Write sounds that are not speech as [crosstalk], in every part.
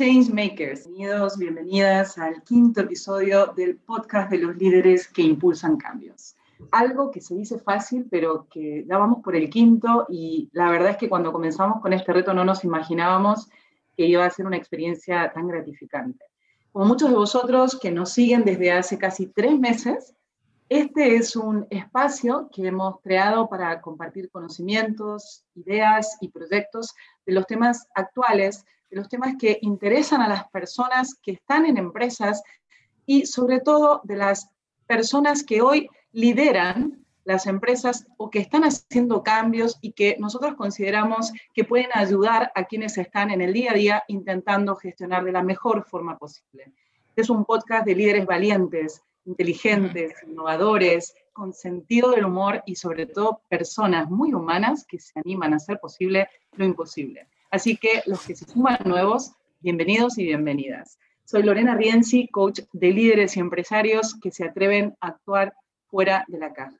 Changemakers. Bienvenidos, bienvenidas al quinto episodio del podcast de los líderes que impulsan cambios. Algo que se dice fácil, pero que ya vamos por el quinto y la verdad es que cuando comenzamos con este reto no nos imaginábamos que iba a ser una experiencia tan gratificante. Como muchos de vosotros que nos siguen desde hace casi tres meses, este es un espacio que hemos creado para compartir conocimientos, ideas y proyectos de los temas actuales, los temas que interesan a las personas que están en empresas y sobre todo de las personas que hoy lideran las empresas o que están haciendo cambios y que nosotros consideramos que pueden ayudar a quienes están en el día a día intentando gestionar de la mejor forma posible. Es un podcast de líderes valientes inteligentes, innovadores, con sentido del humor y sobre todo personas muy humanas que se animan a hacer posible lo imposible. Así que los que se suman nuevos, bienvenidos y bienvenidas. Soy Lorena Rienzi, coach de líderes y empresarios que se atreven a actuar fuera de la caja.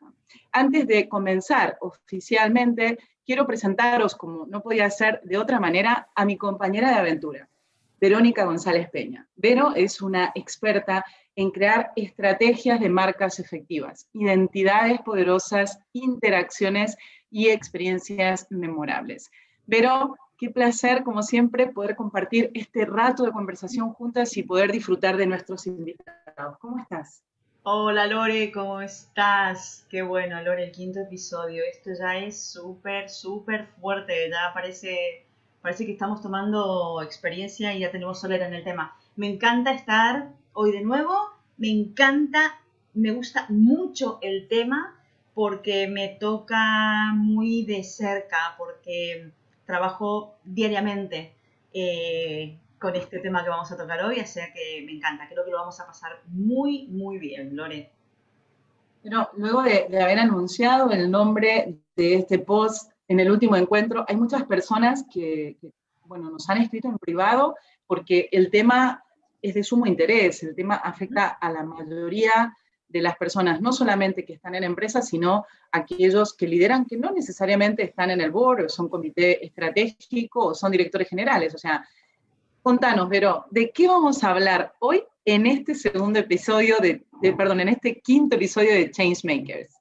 Antes de comenzar oficialmente, quiero presentaros, como no podía ser de otra manera, a mi compañera de aventura, Verónica González Peña. Vero es una experta en crear estrategias de marcas efectivas, identidades poderosas, interacciones y experiencias memorables. Vero, qué placer, como siempre, poder compartir este rato de conversación juntas y poder disfrutar de nuestros invitados. ¿Cómo estás? Hola Lore, ¿cómo estás? Qué bueno, Lore, el quinto episodio. Esto ya es súper, súper fuerte. Ya parece, parece que estamos tomando experiencia y ya tenemos solera en el tema. Me encanta estar hoy de nuevo. Me encanta, me gusta mucho el tema porque me toca muy de cerca, porque trabajo diariamente eh, con este tema que vamos a tocar hoy, así que me encanta, creo que lo vamos a pasar muy, muy bien, Lore. Pero luego de, haber anunciado el nombre de este post en el último encuentro, hay muchas personas que, que bueno, nos han escrito en privado porque el tema es de sumo interés. El tema afecta a la mayoría de las personas, no solamente que están en empresas, sino aquellos que lideran, que no necesariamente están en el board, o son comité estratégico, o son directores generales. O sea, contanos, Vero, ¿de qué vamos a hablar hoy en este segundo episodio de, de perdón, en este quinto episodio de Changemakers?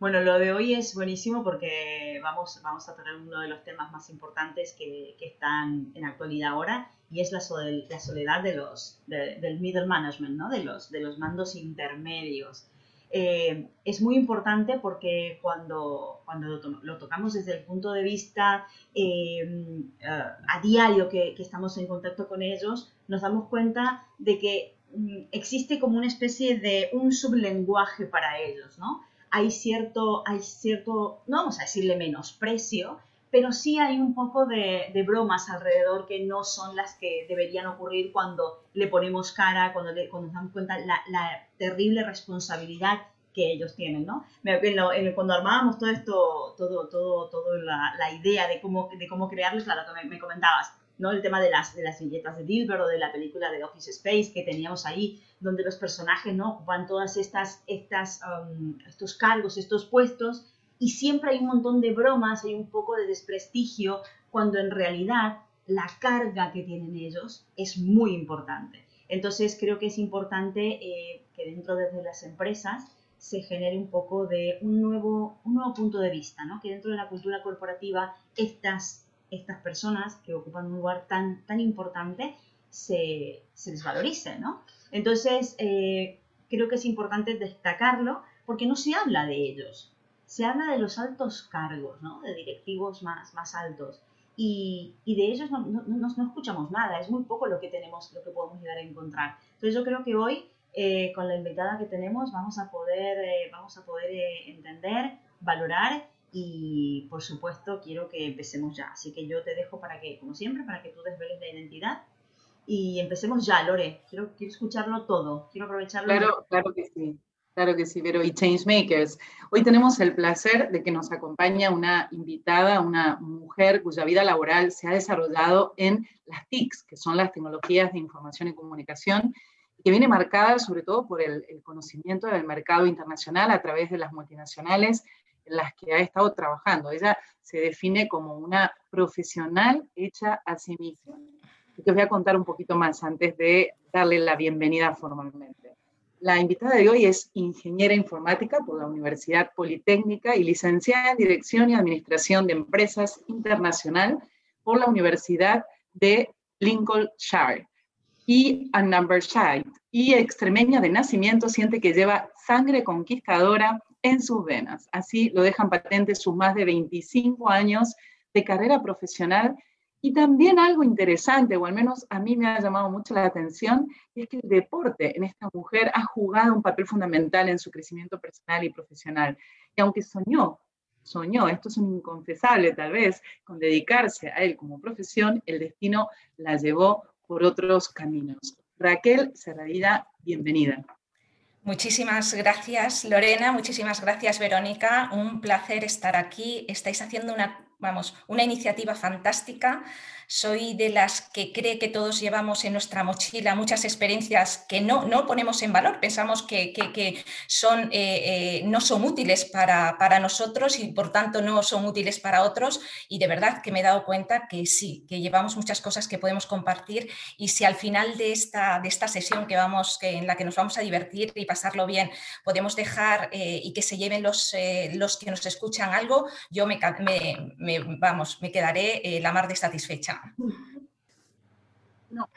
Bueno, lo de hoy es buenísimo porque vamos, vamos a tener uno de los temas más importantes que, están en actualidad ahora y es la, soledad de los, del middle management, ¿no? de, los, de los mandos intermedios. Eh, es muy importante porque cuando, cuando lo, tocamos desde el punto de vista eh, a diario que, que, estamos en contacto con ellos, nos damos cuenta de que mm, existe como una especie de un sublenguaje para ellos, ¿no? Hay cierto, hay cierto, no vamos a decirle menosprecio, pero sí hay un poco de, bromas alrededor que no son las que deberían ocurrir cuando le ponemos cara, cuando, cuando nos damos cuenta la, la terrible responsabilidad que ellos tienen, ¿no? Cuando armábamos todo esto, todo, todo, todo la, la idea de cómo, de cómo crearles, claro, que me, me comentabas, ¿no? El tema de las, de las billetas de Dilbert o de la película de Office Space que teníamos ahí, donde los personajes, ¿no? Ocupan todas estas, estas, um, estos cargos, estos puestos, y siempre hay un montón de bromas, hay un poco de desprestigio, cuando en realidad la carga que tienen ellos es muy importante. Entonces creo que es importante eh, que dentro de las empresas se genere un poco de un nuevo, un nuevo punto de vista, ¿no? que dentro de la cultura corporativa estas estas personas que ocupan un lugar tan, tan importante se, se les valorice, ¿no? Entonces, eh, creo que es importante destacarlo porque no se habla de ellos, se habla de los altos cargos, ¿no? De directivos más, más altos. Y, y de ellos no, no, no, escuchamos nada, es muy poco lo que tenemos, lo que podemos llegar a encontrar. Entonces yo creo que hoy, eh, con la invitada que tenemos, vamos a poder, eh, vamos a poder entender, valorar y por supuesto quiero que empecemos ya. Así que yo te dejo para que, como siempre, para que tú desveles la identidad y empecemos ya, Lore. Quiero, quiero escucharlo todo, quiero aprovecharlo. Claro, claro que sí. Claro que sí, pero y Changemakers. Hoy tenemos el placer de que nos acompaña una invitada, una mujer cuya vida laboral se ha desarrollado en las TICs, que son las tecnologías de información y comunicación, que viene marcada sobre todo por el, el conocimiento del mercado internacional a través de las multinacionales las que ha estado trabajando. Ella se define como una profesional hecha a sí misma. que os voy a contar un poquito más antes de darle la bienvenida formalmente. La invitada de hoy es ingeniera informática por la Universidad Politécnica y licenciada en Dirección y Administración de Empresas Internacional por la Universidad de Lincolnshire y Annambershire. Y extremeña de nacimiento, siente que lleva sangre conquistadora en sus venas. Así lo dejan patente sus más de 25 años de carrera profesional y también algo interesante, o al menos a mí me ha llamado mucho la atención, es que el deporte en esta mujer ha jugado un papel fundamental en su crecimiento personal y profesional. Y aunque soñó, soñó, esto es un inconfesable tal vez, con dedicarse a él como profesión, el destino la llevó por otros caminos. Raquel Serradilla, bienvenida. Muchísimas gracias Lorena, muchísimas gracias Verónica, un placer estar aquí. Estáis haciendo una vamos, una iniciativa fantástica. Soy de las que cree que todos llevamos en nuestra mochila muchas experiencias que no, no ponemos en valor, pensamos que, son, eh, eh, no son útiles para, para, nosotros y por tanto no son útiles para otros. Y de verdad que me he dado cuenta que sí, que llevamos muchas cosas que podemos compartir y si al final de esta, de esta sesión que vamos, que, en la que nos vamos a divertir y pasarlo bien, podemos dejar eh, y que se lleven los, los que nos escuchan algo, yo me, me vamos, me quedaré la mar de satisfecha. [laughs] No,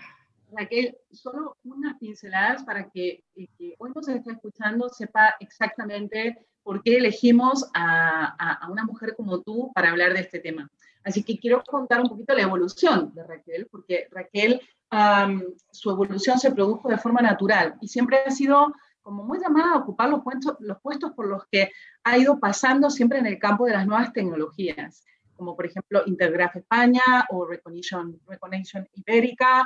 Raquel, solo unas pinceladas para que el que hoy nos está escuchando sepa exactamente por qué elegimos a, una mujer como tú para hablar de este tema. Así que quiero contar un poquito la evolución de Raquel, porque Raquel, su evolución se produjo de forma natural y siempre ha sido como muy llamada a ocupar los puestos, los puestos por los que ha ido pasando siempre en el campo de las nuevas tecnologías como por ejemplo Intergraph España o Recognition, Recognition Ibérica,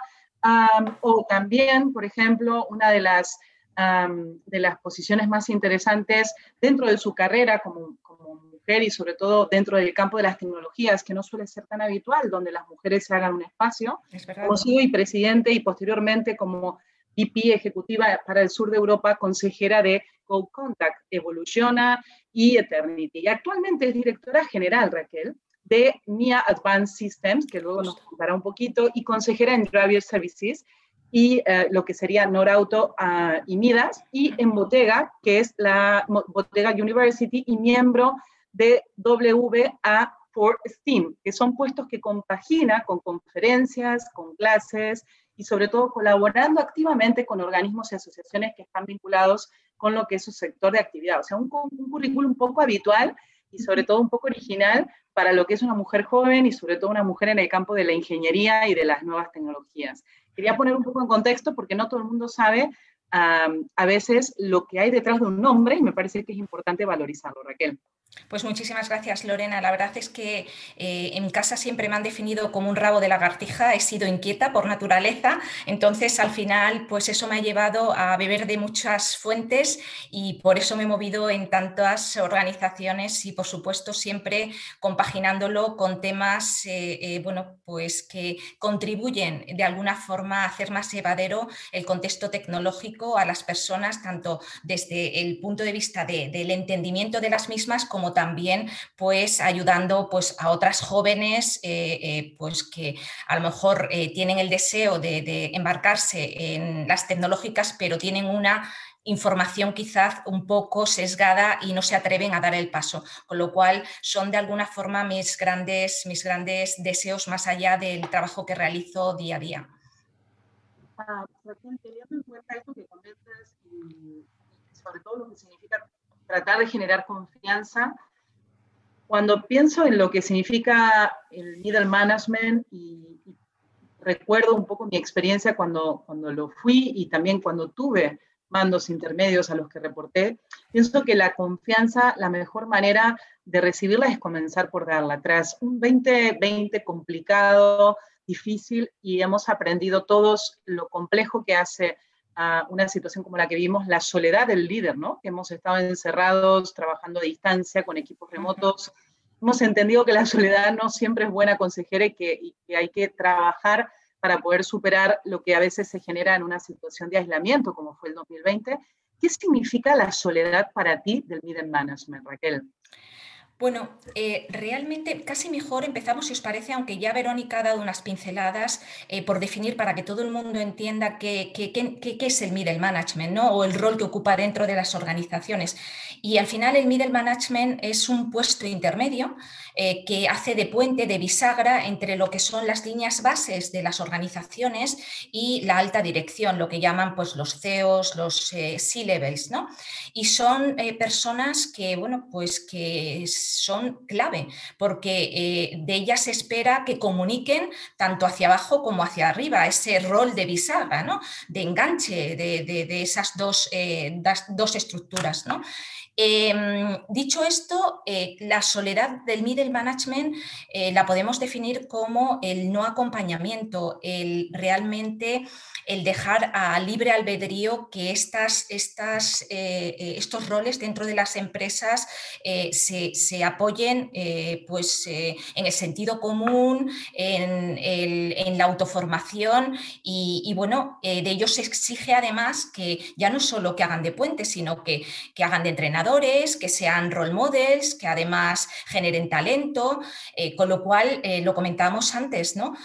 o también, por ejemplo, una de las, de las posiciones más interesantes dentro de su carrera como, como, mujer y sobre todo dentro del campo de las tecnologías, que no suele ser tan habitual, donde las mujeres se hagan un espacio, como CEO y presidente y posteriormente como VP ejecutiva para el sur de Europa, consejera de Code Contact, Evoluciona y Eternity. Y actualmente es directora general, Raquel, de MIA Advanced Systems, que luego nos contará un poquito, y consejera en Driver Services, y eh, lo que sería Norauto uh, y Midas, y en Botega, que es la Botega University y miembro de WA for STEAM, que son puestos que compagina con conferencias, con clases y sobre todo colaborando activamente con organismos y asociaciones que están vinculados con lo que es su sector de actividad. O sea, un, un currículum un poco habitual y sobre todo un poco original para lo que es una mujer joven y sobre todo una mujer en el campo de la ingeniería y de las nuevas tecnologías. Quería poner un poco en contexto porque no todo el mundo sabe a veces lo que hay detrás de un nombre y me parece que es importante valorizarlo, Raquel. Pues muchísimas gracias, Lorena. La verdad es que eh, en casa siempre me han definido como un rabo de lagartija. He sido inquieta por naturaleza. Entonces, al final, pues eso me ha llevado a beber de muchas fuentes y por eso me he movido en tantas organizaciones y, por supuesto, siempre compaginándolo con temas, eh, eh, bueno, pues que contribuyen de alguna forma a hacer más llevadero el contexto tecnológico a las personas, tanto desde el punto de vista del entendimiento de las mismas como también pues ayudando pues a otras jóvenes eh, eh, pues que a lo mejor eh, tienen el deseo de, embarcarse en las tecnológicas pero tienen una información quizás un poco sesgada y no se atreven a dar el paso, con lo cual son de alguna forma mis grandes, mis grandes deseos más allá del trabajo que realizo día a día. Ah, teniendo en cuenta esto que comentas y sobre todo lo que significa tratar de generar confianza. Cuando pienso en lo que significa el middle management y, recuerdo un poco mi experiencia cuando, cuando lo fui y también cuando tuve mandos intermedios a los que reporté, pienso que la confianza, la mejor manera de recibirla es comenzar por darla. Tras un 2020 complicado, difícil, y hemos aprendido todos lo complejo que hace a una situación como la que vimos, la soledad del líder, ¿no? Que hemos estado encerrados, trabajando a distancia, con equipos remotos. Hemos entendido que la soledad no siempre es buena consejera y que, y que hay que trabajar para poder superar lo que a veces se genera en una situación de aislamiento, como fue el 2020. ¿Qué significa la soledad para ti del middle management, Raquel? Bueno, eh, realmente casi mejor empezamos, si os parece, aunque ya Verónica ha dado unas pinceladas eh, por definir para que todo el mundo entienda qué, es el middle management ¿no? o el rol que ocupa dentro de las organizaciones. Y al final el middle management es un puesto intermedio eh, que hace de puente, de bisagra entre lo que son las líneas bases de las organizaciones y la alta dirección, lo que llaman pues, los CEOs, los C-levels. ¿no? Y son personas que, bueno, pues que son clave, porque eh, de ellas se espera que comuniquen tanto hacia abajo como hacia arriba, ese rol de bisagra, ¿no? de enganche de, esas dos, eh, dos estructuras. ¿no? Em, dicho esto, eh, la soledad del middle management la podemos definir como el no acompañamiento, el realmente el dejar a libre albedrío que estas, estas, estos roles dentro de las empresas se, apoyen eh, pues, eh, en el sentido común, en, la autoformación y, bueno, eh, de ellos se exige además que ya no solo que hagan de puente, sino que, que hagan de que sean role models, que además generen talento, con lo cual, lo comentábamos antes, ¿no?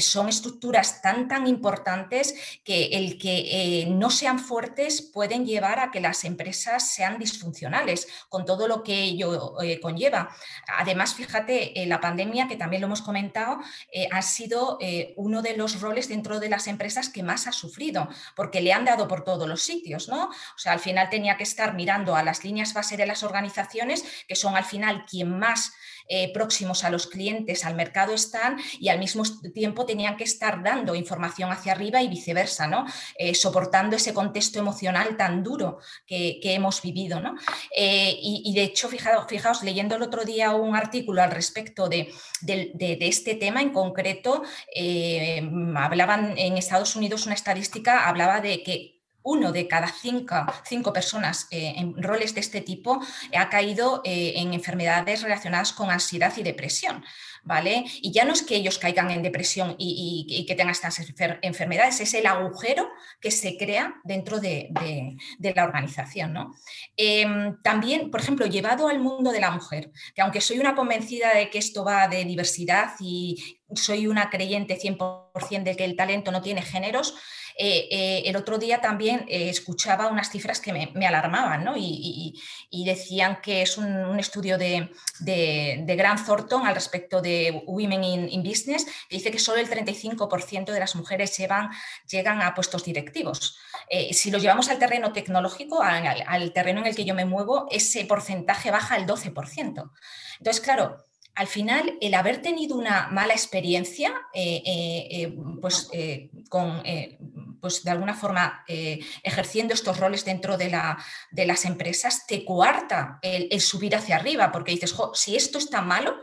son estructuras tan, tan importantes que el que no sean fuertes pueden llevar a que las empresas sean disfuncionales, con todo lo que ello conlleva. Además, fíjate, eh, la pandemia, que también lo hemos comentado, eh, ha sido eh, uno de los roles dentro de las empresas que más ha sufrido, porque le han dado por todos los sitios, ¿no? O sea, al final tenía que estar mirando a las líneas base de las organizaciones, que son al final quien más eh, próximos a los clientes, al mercado están y al mismo tiempo tenían que estar dando información hacia arriba y viceversa, ¿no? Eh, soportando ese contexto emocional tan duro que, hemos vivido. ¿no? Eh, y, de hecho, fijaos, fijaos, leyendo el otro día un artículo al respecto de, este tema en concreto, hablaban en Estados Unidos una estadística, hablaba de que uno de cada cinco, personas eh, en roles de este tipo ha caído eh, en enfermedades relacionadas con ansiedad y depresión. ¿Vale? Y ya no es que ellos caigan en depresión y, que tengan estas enfermedades, es el agujero que se crea dentro de, la organización. ¿no? Em, también, por ejemplo, llevado al mundo de la mujer, que aunque soy una convencida de que esto va de diversidad y soy una creyente 100% de que el talento no tiene géneros, eh, eh, el otro día también eh, escuchaba unas cifras que me, alarmaban ¿no? y, decían que es un, estudio de, de, Grant Thornton al respecto de Women in, Business, que dice que solo el 35% de las mujeres llegan a puestos directivos. si lo llevamos al terreno tecnológico, al terreno en el que yo me muevo, ese porcentaje baja al 12%. Entonces, claro, al final, el haber tenido una mala experiencia, eh, eh, eh, pues, con, pues de alguna forma ejerciendo estos roles dentro de, la, de, las empresas, te coarta el, subir hacia arriba, porque dices, si esto está malo,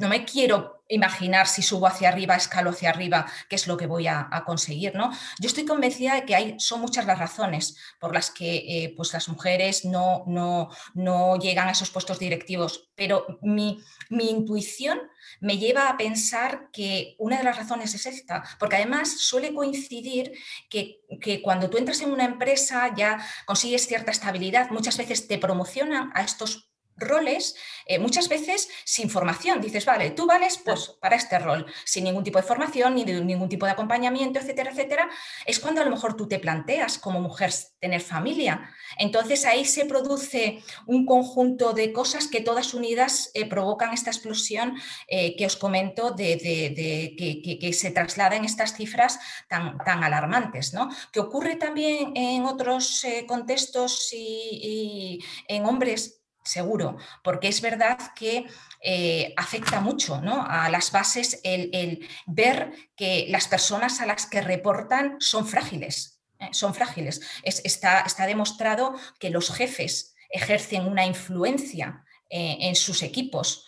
no me quiero imaginar si subo hacia arriba, escalo hacia arriba, qué es lo que voy a, conseguir. ¿no? Yo estoy convencida de que hay, son muchas las razones por las que eh, pues las mujeres no, no, no, llegan a esos puestos directivos, pero mi, mi intuición me lleva a pensar que una de las razones es esta, porque además suele coincidir que, que, cuando tú entras en una empresa ya consigues cierta estabilidad, muchas veces te promocionan a estos roles, eh, muchas veces sin formación. Dices, vale, tú vales pues, para este rol, sin ningún tipo de formación, ni de ningún tipo de acompañamiento, etcétera, etcétera. Es cuando a lo mejor tú te planteas como mujer tener familia. Entonces ahí se produce un conjunto de cosas que todas unidas eh, provocan esta explosión eh, que os comento de, que, se traslada en estas cifras tan, tan alarmantes. ¿no? Que ocurre también en otros contextos y en hombres seguro, porque es verdad que eh, afecta mucho a las bases el, ver que las personas a las que reportan son frágiles. ¿eh? son frágiles. está, está, demostrado que los jefes ejercen una influencia eh, en sus equipos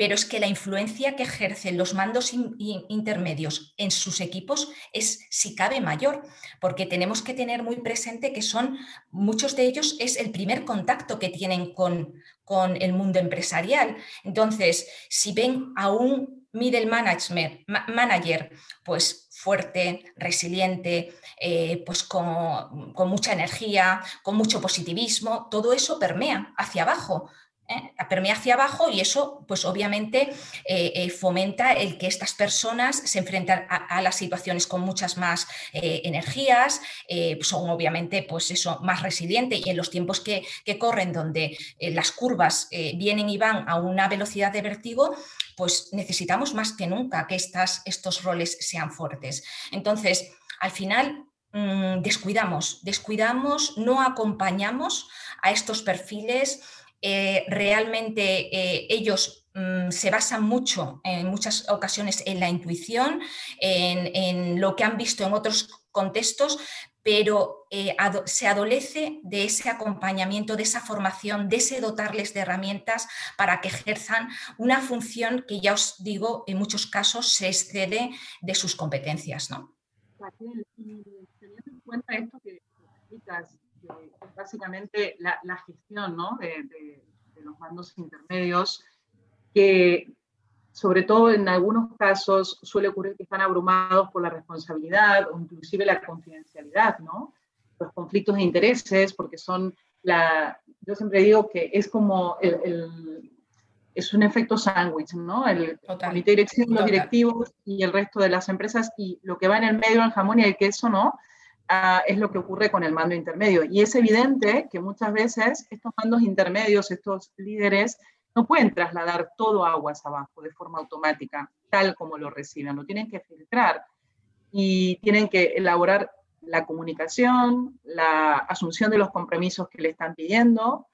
pero es que la influencia que ejercen los mandos intermedios en sus equipos es, si cabe, mayor, porque tenemos que tener muy presente que son, muchos de ellos es el primer contacto que tienen con, con el mundo empresarial. Entonces, si ven a un middle manager, pues fuerte, resiliente, eh, pues con mucha energía, con mucho positivismo, todo eso permea hacia abajo ¿eh? permea hacia abajo y eso pues obviamente eh, eh, fomenta el que estas personas se enfrenten a, las situaciones con muchas más energías, son obviamente pues eso más resilientes y en los tiempos que, corren donde las curvas vienen y van a una velocidad de vértigo, pues necesitamos más que nunca que estas, estos roles sean fuertes. Entonces, al final mm, descuidamos, descuidamos, no acompañamos a estos perfiles eh, realmente eh, ellos mm, se basan mucho en muchas ocasiones en la intuición, en, lo que han visto en otros contextos, pero eh, se adolece de ese acompañamiento, de esa formación, de ese dotarles de herramientas para que ejerzan una función que ya os digo, en muchos casos se excede de sus competencias. ¿no? y teniendo en cuenta esto que básicamente la, gestión de, los mandos intermedios, que sobre todo en algunos casos suele ocurrir que están abrumados por la responsabilidad o inclusive la confidencialidad, ¿no? los conflictos de intereses, porque son la, yo siempre digo que es como el, es un efecto sándwich, ¿no? El comité de dirección, los directivos y el resto de las empresas y lo que va en el medio, el jamón y el queso, ¿no? Es lo que ocurre con el mando intermedio. Y es evidente que muchas veces estos mandos intermedios, estos líderes, no pueden trasladar todo aguas abajo de forma automática, tal como lo reciben, lo tienen que filtrar y tienen que elaborar la comunicación, la asunción de los compromisos que le están pidiendo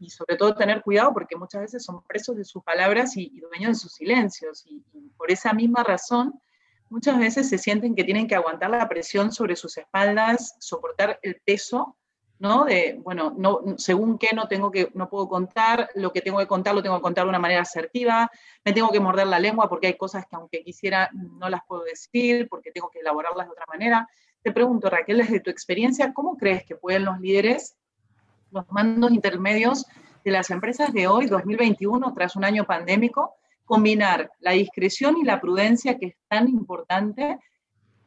y sobre todo tener cuidado porque muchas veces son presos de sus palabras y, dueños de sus silencios y por esa misma razón muchas veces se sienten que tienen que aguantar la presión sobre sus espaldas, soportar el peso, ¿no? De, bueno, no, según qué no, tengo que, no puedo contar, lo que tengo que contar lo tengo que contar de una manera asertiva, me tengo que morder la lengua porque hay cosas que aunque quisiera no las puedo decir porque tengo que elaborarlas de otra manera. Te pregunto, Raquel, desde tu experiencia, ¿cómo crees que pueden los líderes, los mandos intermedios de las empresas de hoy, 2021, tras un año pandémico, combinar la discreción y la prudencia, que es tan importante,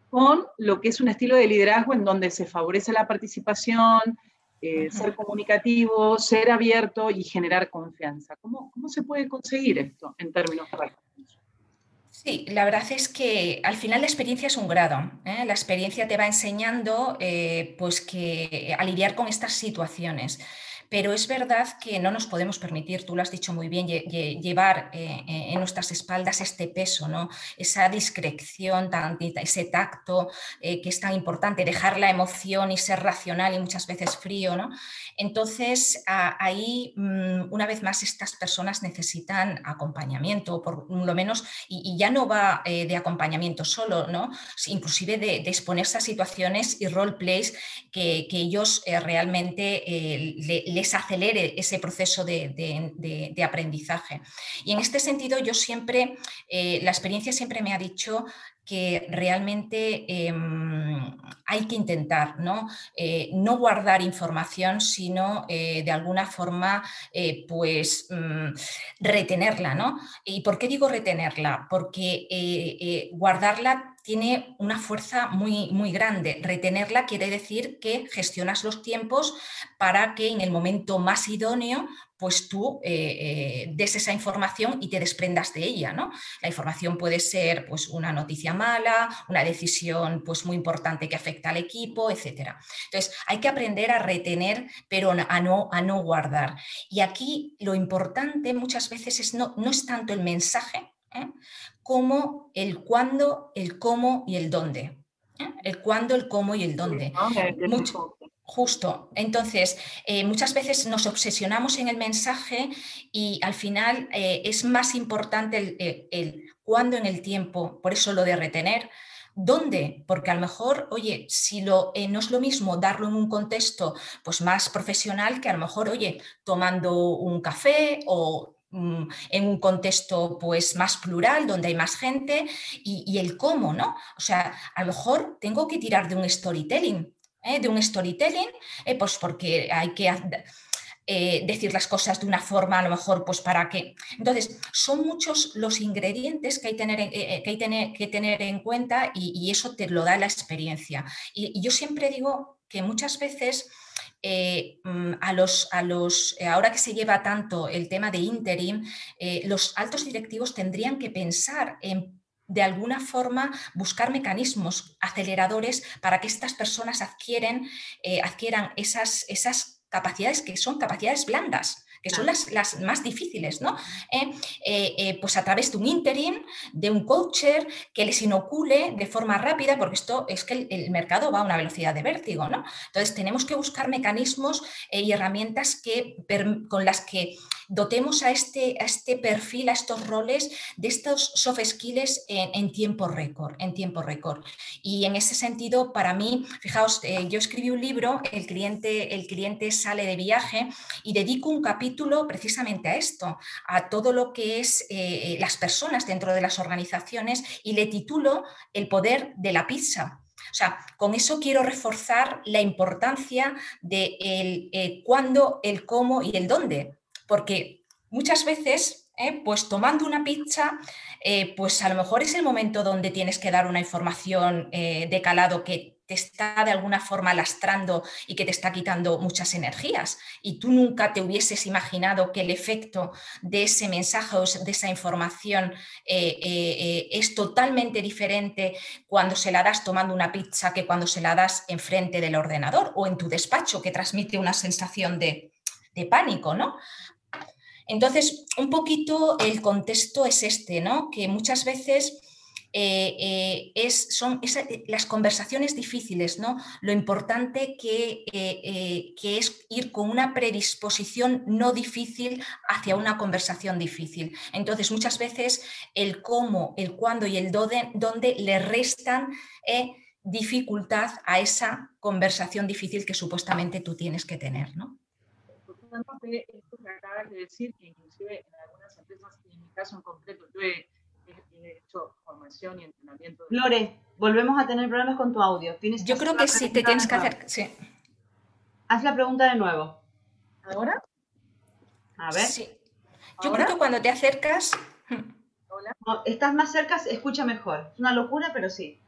con lo que es un estilo de liderazgo en donde se favorece la participación, eh, ser comunicativo, ser abierto y generar confianza. ¿Cómo, ¿Cómo, se puede conseguir esto en términos prácticos? Sí, la verdad es que al final la experiencia es un grado. ¿eh? La experiencia te va enseñando eh, pues que a lidiar con estas situaciones. Pero es verdad que no nos podemos permitir, tú lo has dicho muy bien, llevar eh, eh, en nuestras espaldas este peso, ¿no? esa discreción, ese tacto eh, que es tan importante, dejar la emoción y ser racional y muchas veces frío. ¿no? Entonces, ahí, mm, una vez más, estas personas necesitan acompañamiento, por lo menos, y, ya no va de acompañamiento solo, ¿no? inclusive de, exponerse a situaciones y role plays que, ellos realmente le les acelere ese proceso de, aprendizaje. Y en este sentido, yo siempre, eh, la experiencia siempre me ha dicho que realmente em, hay que intentar ¿no? Eh, no guardar información, sino eh, de alguna forma pues mm, retenerla. ¿no? ¿Y por qué digo retenerla? Porque guardarla tiene una fuerza muy, muy grande. Retenerla quiere decir que gestionas los tiempos para que en el momento más idóneo pues tú eh, eh, des esa información y te desprendas de ella. ¿no? La información puede ser pues, una noticia mala, una decisión pues, muy importante que afecta al equipo, etc. Entonces, hay que aprender a retener, pero a no, a no guardar. Y aquí lo importante muchas veces es no, no es tanto el mensaje, ¿eh? como el cuándo, el cómo y el dónde. El cuándo, el cómo y el dónde. Justo. Entonces, eh, muchas veces nos obsesionamos en el mensaje y al final es más importante el, cuándo en el tiempo, por eso lo de retener. ¿Dónde? Porque a lo mejor, oye, si lo, no es lo mismo darlo en un contexto pues, más profesional que a lo mejor, oye, tomando un café o Mm, en un contexto pues más plural, donde hay más gente, y, el cómo, ¿no? O sea, a lo mejor tengo que tirar de un storytelling, ¿eh? de un storytelling, eh, pues porque hay que eh, decir las cosas de una forma, a lo mejor, pues para que... Entonces, son muchos los ingredientes que hay, que, tener, que tener en cuenta y, eso te lo da la experiencia. y yo siempre digo que muchas veces mm, a los, a los, ahora que se lleva tanto el tema de interim, los altos directivos tendrían que pensar en de alguna forma buscar mecanismos aceleradores para que estas personas adquieren, adquieran esas, esas capacidades que son capacidades blandas que son las, las más difíciles, ¿no? Eh, eh, eh, pues a través de un interim, de un coacher que les inocule de forma rápida, porque esto es que el, mercado va a una velocidad de vértigo, ¿no? Entonces tenemos que buscar mecanismos y herramientas que, con las que dotemos a este, a este perfil, a estos roles de estos soft skills en, tiempo récord, en tiempo récord. Y en ese sentido, para mí, fijaos, yo escribí un libro, el cliente, el cliente sale de viaje y dedico un capítulo precisamente a esto, a todo lo que es eh, las personas dentro de las organizaciones y le titulo El poder de la pizza. O sea, con eso quiero reforzar la importancia de el eh, cuándo, el cómo y el dónde, porque muchas veces, eh, pues tomando una pizza, pues a lo mejor es el momento donde tienes que dar una información de calado que te está de alguna forma lastrando y que te está quitando muchas energías. Y tú nunca te hubieses imaginado que el efecto de ese mensaje o de esa información eh, eh, eh, es totalmente diferente cuando se la das tomando una pizza que cuando se la das enfrente del ordenador o en tu despacho, que transmite una sensación de, de pánico, ¿no? Entonces, un poquito el contexto es este, ¿no? Que muchas veces eh, eh, son eh, las conversaciones difíciles, ¿no? Lo importante que, que, es ir con una predisposición no difícil hacia una conversación difícil. Entonces, muchas veces el cómo, el cuándo y el dónde, le restan dificultad a esa conversación difícil que supuestamente tú tienes que tener, ¿no? Esto que acabas de decir, que inclusive en algunas empresas, en mi caso en concreto, yo he he hecho formación y entrenamiento. Lore, volvemos a tener problemas con tu audio. ¿Tienes Yo creo que sí, te tienes que hacer. Sí. Haz la pregunta de nuevo. ¿Ahora? A ver. Sí. Yo creo que cuando te acercas. ¿Hola? estás más cerca, escucha mejor. Es una locura, pero sí.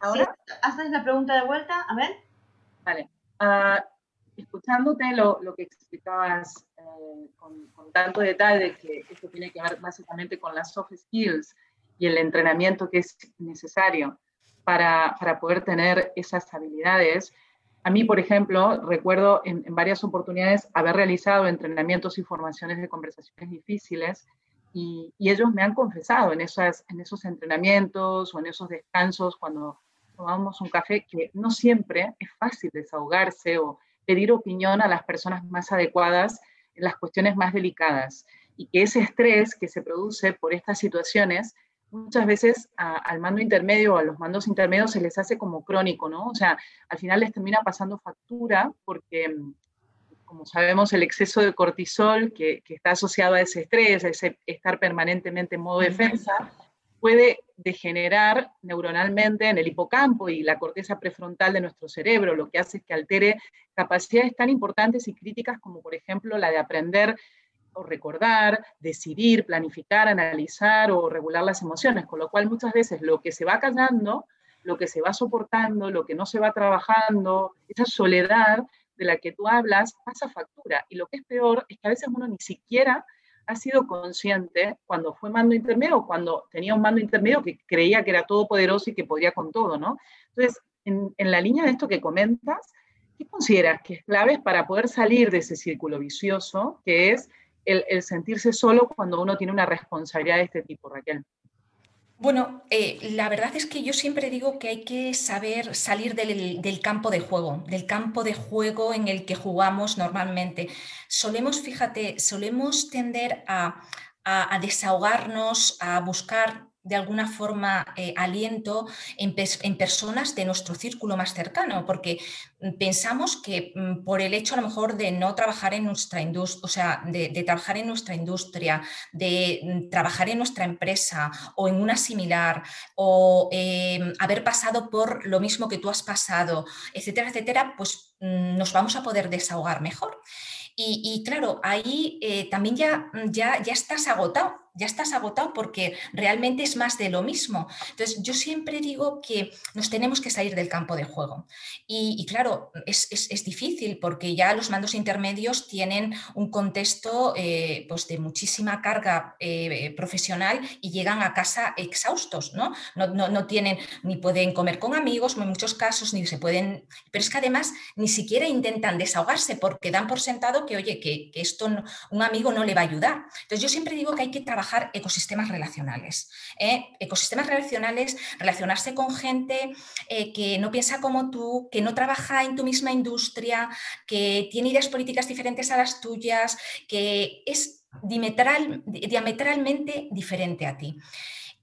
¿Ahora? ¿Haces la pregunta de vuelta? A ver. Vale. Uh, escuchándote lo, lo, que explicabas eh, con, con, tanto detalle, que esto tiene que ver básicamente con las soft skills y el entrenamiento que es necesario para, para poder tener esas habilidades. A mí, por ejemplo, recuerdo en, en, varias oportunidades haber realizado entrenamientos y formaciones de conversaciones difíciles y, y, ellos me han confesado en, esas, en esos entrenamientos o en esos descansos cuando tomamos un café que no siempre es fácil desahogarse o pedir opinión a las personas más adecuadas en las cuestiones más delicadas y que ese estrés que se produce por estas situaciones muchas veces al mando intermedio o a los mandos intermedios se les hace como crónico, ¿no? O sea, al final les termina pasando factura porque, como sabemos, el exceso de cortisol que, que está asociado a ese estrés, a ese estar permanentemente en modo defensa, puede degenerar neuronalmente en el hipocampo y la corteza prefrontal de nuestro cerebro, lo que hace es que altere capacidades tan importantes y críticas como por ejemplo la de aprender o recordar, decidir, planificar, analizar o regular las emociones, con lo cual muchas veces lo que se va callando, lo que se va soportando, lo que no se va trabajando, esa soledad de la que tú hablas pasa factura. Y lo que es peor es que a veces uno ni siquiera ha sido consciente cuando fue mando intermedio o cuando tenía un mando intermedio que creía que era todopoderoso y que podía con todo, ¿no? Entonces, en, la línea de esto que comentas, ¿qué consideras que es clave para poder salir de ese círculo vicioso que es el, el sentirse solo cuando uno tiene una responsabilidad de este tipo, Raquel? Bueno, eh, la verdad es que yo siempre digo que hay que saber salir del, campo de juego, del campo de juego en el que jugamos normalmente. Solemos, fíjate, solemos tender a, a desahogarnos, a buscar de alguna forma eh, aliento en, personas de nuestro círculo más cercano, porque pensamos que mm, por el hecho a lo mejor de no trabajar en nuestra industria, o sea, de, trabajar en nuestra industria, de mm, trabajar en nuestra empresa o en una similar, o em, haber pasado por lo mismo que tú has pasado, etcétera, etcétera, pues mm, nos vamos a poder desahogar mejor. Y, claro, ahí eh, también ya, ya, ya estás agotado ya estás agotado porque realmente es más de lo mismo. Entonces, yo siempre digo que nos tenemos que salir del campo de juego. Y, claro, es, difícil porque ya los mandos intermedios tienen un contexto eh, pues de muchísima carga eh, profesional y llegan a casa exhaustos, ¿no? No, tienen ni pueden comer con amigos, en muchos casos, ni se pueden, pero es que además ni siquiera intentan desahogarse porque dan por sentado que, oye, que esto un amigo no le va a ayudar. Entonces, yo siempre digo que hay que trabajar ecosistemas relacionales. ¿eh? Ecosistemas relacionales, relacionarse con gente eh, que no piensa como tú, que no trabaja en tu misma industria, que tiene ideas políticas diferentes a las tuyas, que es diametral, diametralmente diferente a ti.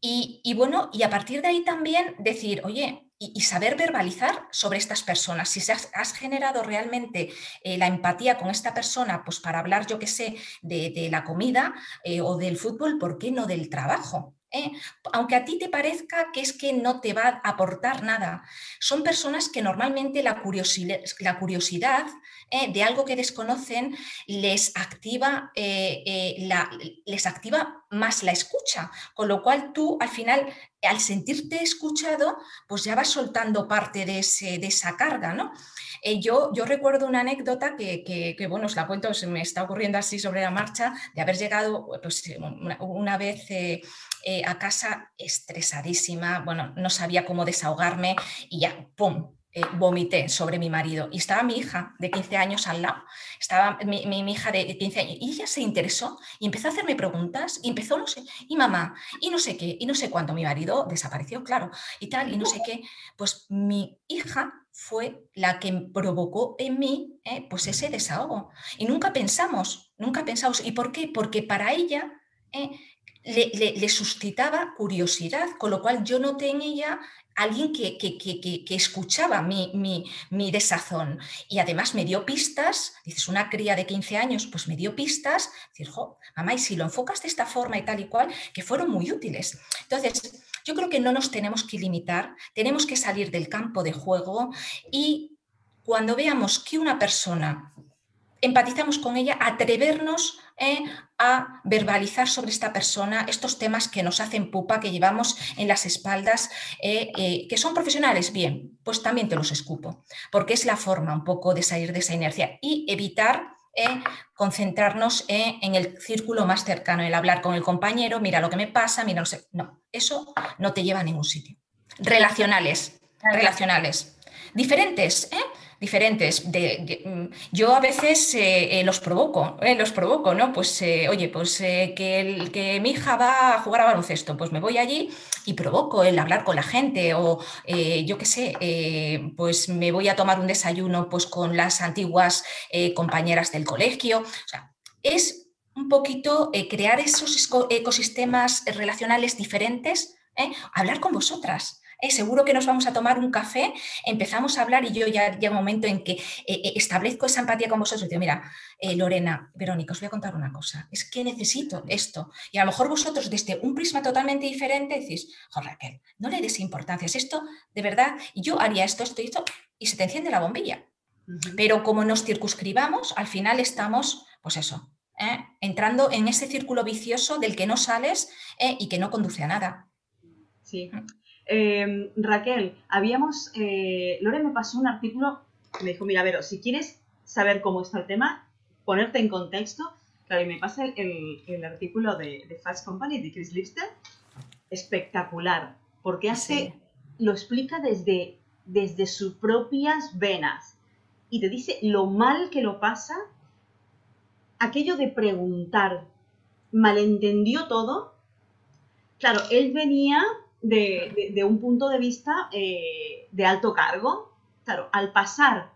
Y, bueno, y a partir de ahí también decir, oye, y, saber verbalizar sobre estas personas. Si has, generado realmente eh, la empatía con esta persona, pues para hablar, yo qué sé, de, la comida eh, o del fútbol, ¿por qué no del trabajo? ¿eh? aunque a ti te parezca que es que no te va a aportar nada. Son personas que normalmente la curiosidad, de algo que desconocen les activa, les activa más la escucha, con lo cual tú al final, al sentirte escuchado, pues ya vas soltando parte de, ese, de esa carga, ¿no? yo, yo, recuerdo una anécdota que, que, bueno, os la cuento, se me está ocurriendo así sobre la marcha, de haber llegado pues, una, vez eh, a casa estresadísima, bueno, no sabía cómo desahogarme y ya, ¡pum! Eh, vomité sobre mi marido. Y estaba mi hija de 15 años al lado, estaba mi, hija de 15 años. Y ella se interesó y empezó a hacerme preguntas y empezó, no sé, y mamá, y no sé qué, y no sé cuánto, mi marido desapareció, claro, y tal, y no sé qué, pues mi hija fue la que provocó en mí eh, pues ese desahogo. Y nunca pensamos, nunca pensamos, ¿y por qué? Porque para ella le, suscitaba curiosidad, con lo cual yo noté en ella alguien que, que, escuchaba mi, mi, desazón y además me dio pistas, dices, una cría de 15 años, pues me dio pistas, decir, jo, mamá, y si lo enfocas de esta forma y tal y cual, que fueron muy útiles. Entonces, yo creo que no nos tenemos que limitar, tenemos que salir del campo de juego y cuando veamos que una persona empatizamos con ella, atrevernos eh, a verbalizar sobre esta persona estos temas que nos hacen pupa, que llevamos en las espaldas, eh, eh, que son profesionales, bien, pues también te los escupo, porque es la forma un poco de salir de esa inercia y evitar concentrarnos en el círculo más cercano, el hablar con el compañero, mira lo que me pasa, mira, no sé, no, eso no te lleva a ningún sitio. Relacionales, relacionales. Diferentes, ¿eh? Diferentes. De, mm, yo a veces eh, eh, los provoco, eh, los provoco, ¿no? Pues, oye, pues que, el, que mi hija va a jugar a baloncesto, pues me voy allí y provoco el hablar con la gente o yo qué sé, pues me voy a tomar un desayuno pues con las antiguas compañeras del colegio. O sea, es un poquito crear esos ecosistemas relacionales diferentes, hablar con vosotras. ¿Eh? seguro que nos vamos a tomar un café, empezamos a hablar y yo ya llega un momento en que eh, eh, establezco esa empatía con vosotros y digo, mira, Lorena, Verónica, os voy a contar una cosa, es que necesito esto. Y a lo mejor vosotros desde un prisma totalmente diferente decís, joder, Raquel, no le des importancia, es esto de verdad, yo haría esto, esto y esto, y se te enciende la bombilla. Pero como nos circunscribamos, al final estamos, pues eso, entrando en ese círculo vicioso del que no sales y que no conduce a nada. Sí. Em, Raquel, habíamos, eh, Lore me pasó un artículo, me dijo, mira, Vero, si quieres saber cómo está el tema, ponerte en contexto, claro, y me pasa el, artículo de, Fast Company de Chris Lister, espectacular, porque hace, lo explica desde, desde sus propias venas. Y te dice lo mal que lo pasa, aquello de preguntar, malentendió todo, claro, él venía de, un punto de vista eh, de alto cargo. Claro, al pasar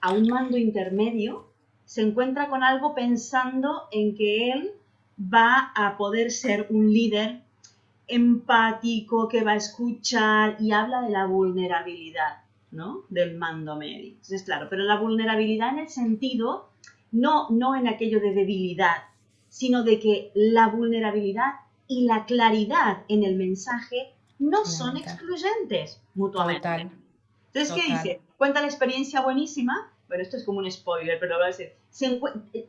a un mando intermedio, se encuentra con algo pensando en que él va a poder ser un líder empático, que va a escuchar y habla de la vulnerabilidad, ¿no? Del mando medio. Entonces, claro, pero la vulnerabilidad en el sentido, no, no en aquello de debilidad, sino de que la vulnerabilidad y la claridad en el mensaje no son excluyentes mutuamente. Entonces, ¿qué dice? Cuenta la experiencia buenísima, bueno, esto es como un spoiler, pero lo a decir.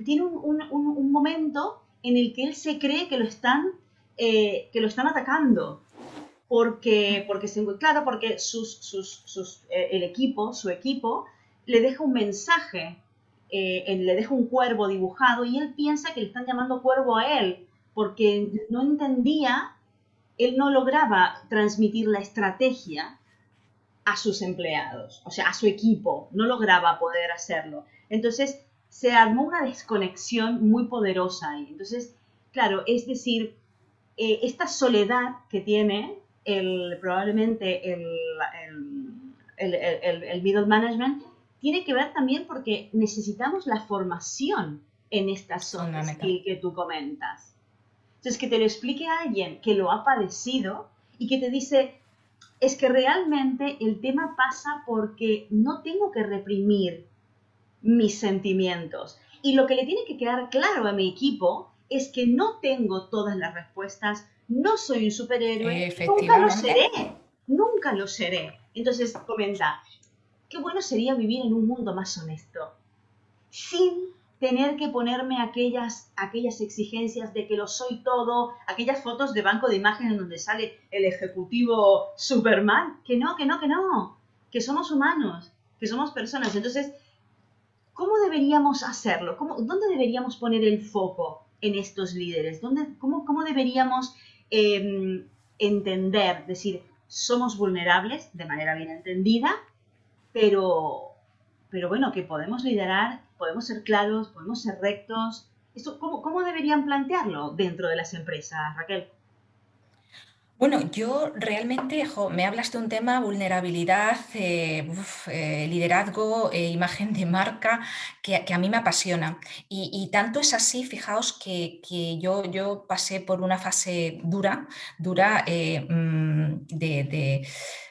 tiene un, momento en el que él se cree que lo están eh, que lo están atacando. Porque, porque claro, porque sus, sus, eh, el equipo, su equipo, le deja un mensaje, eh, le deja un cuervo dibujado y él piensa que le están llamando cuervo a él, porque no entendía, él no lograba transmitir la estrategia a sus empleados, o sea, a su equipo, no lograba poder hacerlo. Entonces, se armó una desconexión muy poderosa ahí. Entonces, claro, es decir, eh, esta soledad que tiene el, probablemente el, el, middle management tiene que ver también porque necesitamos la formación en estas zonas que, que tú comentas. Entonces, que te lo explique a alguien que lo ha padecido y que te dice, es que realmente el tema pasa porque no tengo que reprimir mis sentimientos. Y lo que le tiene que quedar claro a mi equipo es que no tengo todas las respuestas, no soy un superhéroe, nunca lo seré, nunca lo seré. Entonces comenta, qué bueno sería vivir en un mundo más honesto, sin tener que ponerme aquellas, aquellas exigencias de que lo soy todo, aquellas fotos de banco de imágenes donde sale el ejecutivo Superman, que no, que no, que no, que somos humanos, que somos personas. Entonces, ¿cómo deberíamos hacerlo? ¿Cómo, ¿Dónde deberíamos poner el foco en estos líderes? ¿Dónde, cómo, cómo, deberíamos em, entender, decir, somos vulnerables de manera bien entendida, pero, pero bueno, que podemos liderar podemos ser claros, podemos ser rectos. Esto, ¿cómo, ¿Cómo deberían plantearlo dentro de las empresas, Raquel? Bueno, yo realmente, me hablas de un tema, vulnerabilidad, eh, eh, liderazgo, eh, imagen de marca, que, a mí me apasiona. Y, tanto es así, fijaos, que, yo, yo, pasé por una fase dura, dura mm, de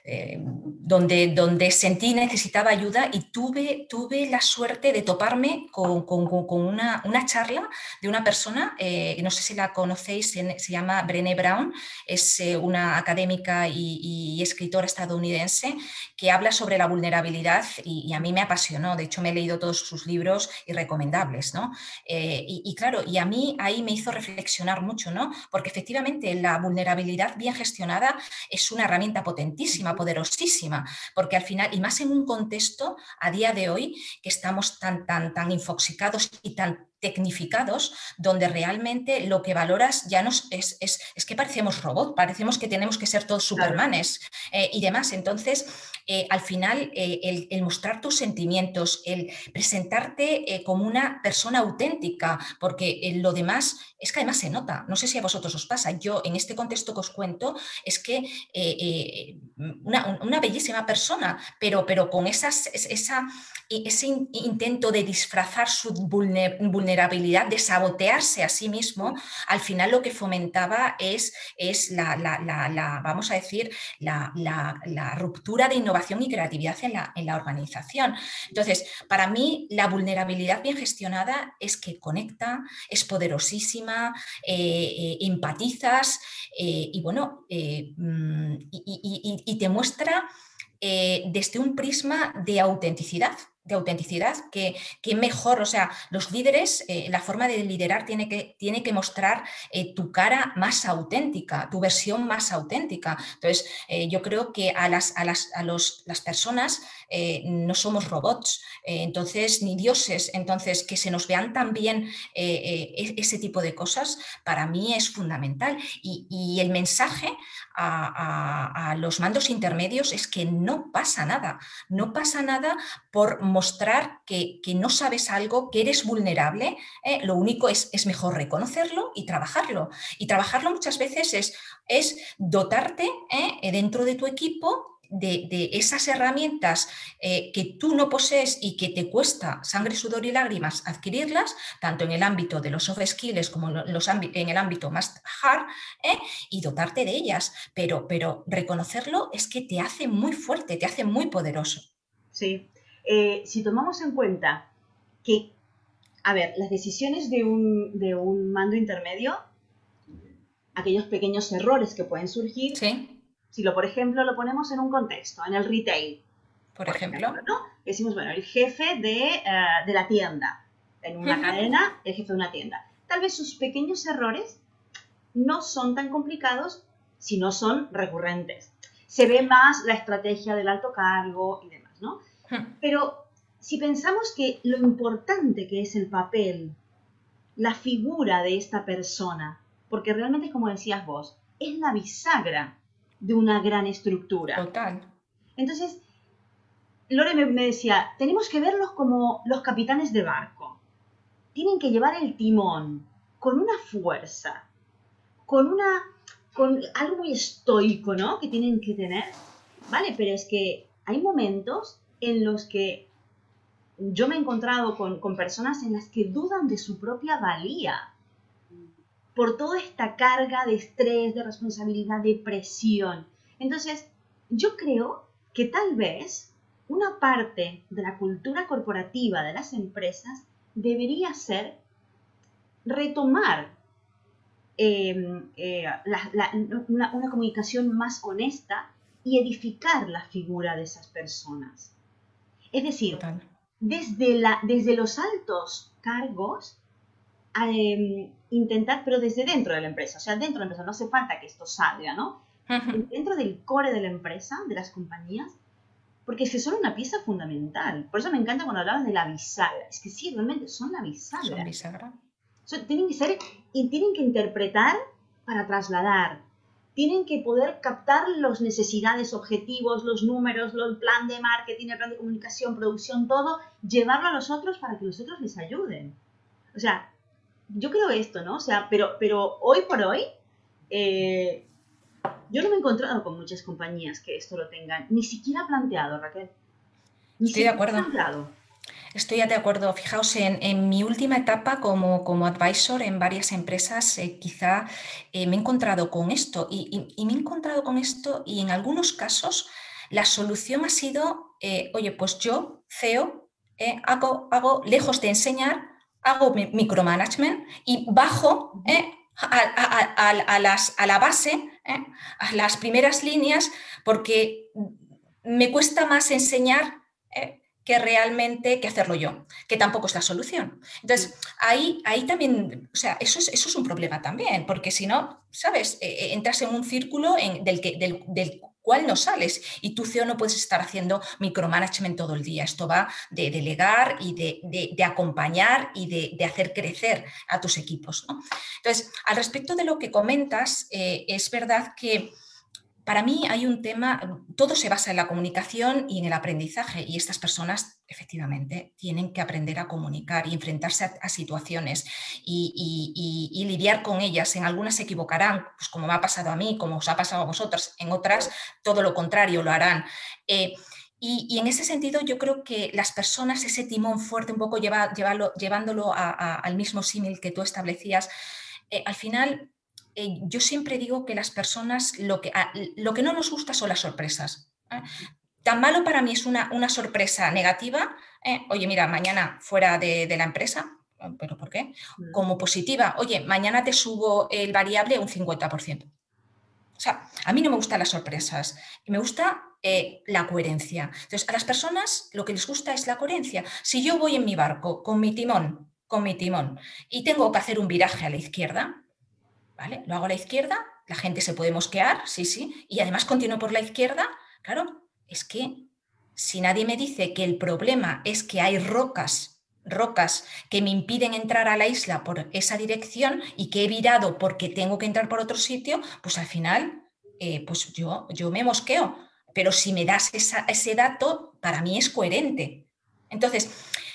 eh, donde, donde sentí necesitaba ayuda y tuve, tuve la suerte de toparme con, una, charla de una persona, eh, no sé si la conocéis, se, llama Brené Brown, es eh, una académica y, escritora estadounidense que habla sobre la vulnerabilidad y, a mí me apasionó, de hecho me he leído todos sus libros y recomendables, ¿no? y, y, claro, y a mí ahí me hizo reflexionar mucho, ¿no? Porque efectivamente la vulnerabilidad bien gestionada es una herramienta potentísima poderosísima, porque al final, y más en un contexto a día de hoy que estamos tan, tan, tan infoxicados y tan tecnificados, donde realmente lo que valoras ya no es, es, que parecemos robots, parecemos que tenemos que ser todos supermanes eh, y demás. Entonces, eh, al final, eh, el, mostrar tus sentimientos, el presentarte como una persona auténtica, porque lo demás es que además se nota. No sé si a vosotros os pasa. Yo, en este contexto que os cuento, es que una, bellísima persona, pero, pero con esas, esa, ese intento de disfrazar su vulnerabilidad, de sabotearse a sí mismo, al final lo que fomentaba es, es la, la, vamos a decir, la, ruptura de innovación y creatividad en la, en la organización. Entonces, para mí, la vulnerabilidad bien gestionada es que conecta, es poderosísima, eh, eh, empatizas eh, y bueno, mm, y, te muestra desde un prisma de autenticidad de autenticidad, que, que, mejor, o sea, los líderes, eh, la forma de liderar tiene que, tiene que mostrar eh, tu cara más auténtica, tu versión más auténtica. Entonces, eh, yo creo que a las, a las, a los, las personas no somos robots, entonces, ni dioses, entonces, que se nos vean también e, ese tipo de cosas, para mí es fundamental. Y, y el mensaje a, a los mandos intermedios es que no pasa nada, no pasa nada por mostrar que, no sabes algo, que eres vulnerable, ¿eh? lo único es, es, mejor reconocerlo y trabajarlo. Y trabajarlo muchas veces es, es dotarte ¿eh? dentro de tu equipo de, esas herramientas eh, que tú no posees y que te cuesta sangre, sudor y lágrimas adquirirlas, tanto en el ámbito de los soft skills como los en el ámbito más hard, y dotarte de ellas. Pero, pero reconocerlo es que te hace muy fuerte, te hace muy poderoso. Sí, eh, si tomamos en cuenta que, a ver, las decisiones de un, de un mando intermedio, aquellos pequeños errores que pueden surgir, si lo, por ejemplo, lo ponemos en un contexto, en el retail, por, ejemplo, ¿no? decimos, bueno, el jefe de, eh, de la tienda, en una cadena, el jefe de una tienda. Tal vez sus pequeños errores no son tan complicados si no son recurrentes. Se ve más la estrategia del alto cargo y demás, ¿no? Hmm. Pero si pensamos que lo importante que es el papel, la figura de esta persona, porque realmente, como decías vos, es la bisagra de una gran estructura. Total. Entonces, Lore me, decía, tenemos que verlos como los capitanes de barco. Tienen que llevar el timón con una fuerza, con una con algo muy estoico, ¿no? Que tienen que tener. Vale, pero es que hay momentos en los que yo me he encontrado con, con personas en las que dudan de su propia valía por toda esta carga de estrés, de responsabilidad, de presión. Entonces, yo creo que tal vez una parte de la cultura corporativa de las empresas debería ser retomar em, eh, una, comunicación más honesta y edificar la figura de esas personas. Es decir, desde, la, desde los altos cargos, em, intentar, pero desde dentro de la empresa, o sea, dentro de la empresa, no hace falta que esto salga, ¿no? Dentro del core de la empresa, de las compañías, porque es que son una pieza fundamental. Por eso me encanta cuando hablabas de la bisagra. Es que sí, realmente son la bisagra. Son bisagra. tienen que ser y tienen que interpretar para trasladar. Tienen que poder captar las necesidades, objetivos, los números, el plan de marketing, el plan de comunicación, producción, todo, llevarlo a los otros para que los otros les ayuden. O sea, yo creo esto, ¿no? O sea, pero, pero hoy por hoy, eh, yo no me he encontrado con muchas compañías que esto lo tengan, ni siquiera planteado, Raquel. Estoy de acuerdo. Estoy de acuerdo. Fijaos, en, mi última etapa como, como advisor en varias empresas, eh, quizá eh, me he encontrado con esto y, me he encontrado con esto y en algunos casos la solución ha sido, eh, oye, pues yo, CEO, hago, hago, lejos de enseñar, hago micromanagement y bajo a, las, a la base a las primeras líneas porque me cuesta más enseñar. Que realmente que hacerlo yo, que tampoco es la solución. Entonces, ahí, ahí también, o sea, eso es, eso es un problema también, porque si no, ¿sabes? E, e, entras en un círculo en, del, que, del, del cual no sales y tu CEO no puedes estar haciendo micromanagement todo el día. Esto va de delegar y de, acompañar y de, hacer crecer a tus equipos. Entonces, al respecto de lo que comentas, eh, es verdad que para mí hay un tema, todo se basa en la comunicación y en el aprendizaje y estas personas efectivamente tienen que aprender a comunicar y enfrentarse a, situaciones y, lidiar con ellas. En algunas se equivocarán, pues como me ha pasado a mí, como os ha pasado a vosotros, en otras todo lo contrario lo harán. Eh, y, en ese sentido yo creo que las personas, ese timón fuerte, un poco llevándolo al mismo símil que tú establecías, eh, al final eh, yo siempre digo que las personas lo que, ah, lo que no nos gusta son las sorpresas. ¿eh? Tan malo para mí es una, una sorpresa negativa, ¿eh? oye, mira, mañana fuera de, la empresa, ¿pero por qué? Mm. Como positiva, oye, mañana te subo el variable un 50%. O sea, a mí no me gustan las sorpresas, me gusta la coherencia. Entonces, a las personas lo que les gusta es la coherencia. Si yo voy en mi barco con mi timón, con mi timón, y tengo que hacer un viraje a la izquierda, lo hago a la izquierda, la gente se puede mosquear, sí, sí, y además continúo por la izquierda. Claro, es que si nadie me dice que el problema es que hay rocas, rocas que me impiden entrar a la isla por esa dirección y que he virado porque tengo que entrar por otro sitio, pues al final, eh, pues yo, yo me mosqueo. Pero si me das ese dato, para mí es coherente. Entonces,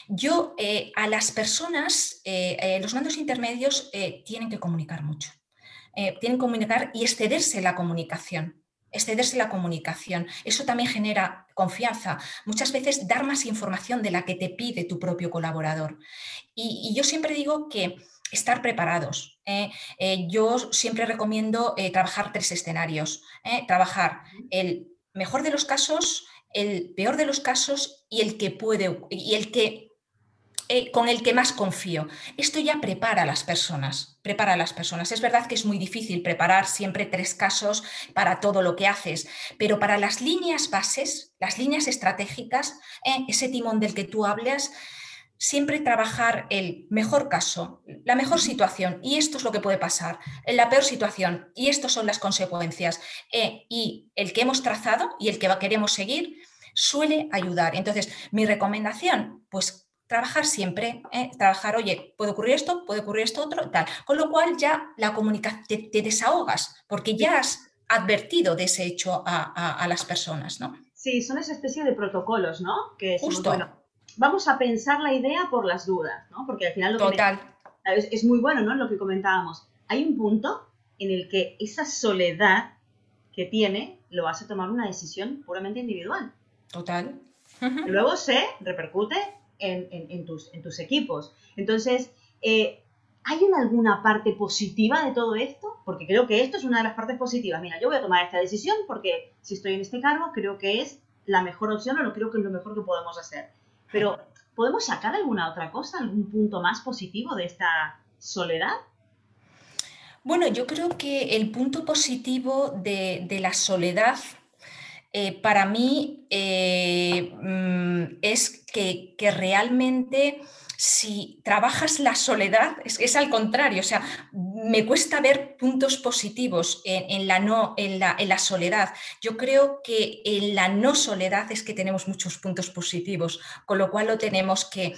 yo eh, a las personas, eh, los mandos intermedios tienen que comunicar mucho. Eh, tienen que comunicar y excederse la comunicación. Excederse la comunicación. Eso también genera confianza. Muchas veces dar más información de la que te pide tu propio colaborador. Y, yo siempre digo que estar preparados. ¿eh? Eh, yo siempre recomiendo trabajar tres escenarios. Trabajar el mejor de los casos, el peor de los casos y el que puede y el que eh, con el que más confío. Esto ya prepara a las personas, prepara a las personas. Es verdad que es muy difícil preparar siempre tres casos para todo lo que haces, pero para las líneas bases, las líneas estratégicas, eh, ese timón del que tú hablas, siempre trabajar el mejor caso, la mejor situación, y esto es lo que puede pasar, la peor situación, y estas son las consecuencias, eh, y el que hemos trazado y el que queremos seguir suele ayudar. Entonces, mi recomendación, pues trabajar siempre, ¿eh? trabajar, oye, puede ocurrir esto, puede ocurrir esto otro, tal. Con lo cual ya la comunicación, te, desahogas, porque ya has advertido de ese hecho a, las personas, ¿no? Sí, son esa especie de protocolos, ¿no? Que Justo. bueno, vamos a pensar la idea por las dudas, ¿no? Porque al final lo Total. es, es, muy bueno, ¿no? Lo que comentábamos. Hay un punto en el que esa soledad que tiene lo hace tomar una decisión puramente individual. Total. Luego se repercute en, tus, equipos. Entonces, eh, ¿hay alguna parte positiva de todo esto? Porque creo que esto es una de las partes positivas. Mira, yo voy a tomar esta decisión porque si estoy en este cargo creo que es la mejor opción o lo creo que es lo mejor que podemos hacer. Pero, ¿podemos sacar alguna otra cosa, algún punto más positivo de esta soledad? Bueno, yo creo que el punto positivo de la soledad eh, para mí eh, mm, es que, realmente si trabajas la soledad, es, al contrario, o sea, me cuesta ver puntos positivos en, la no, en, la, en, la, soledad. Yo creo que en la no soledad es que tenemos muchos puntos positivos, con lo cual lo tenemos que,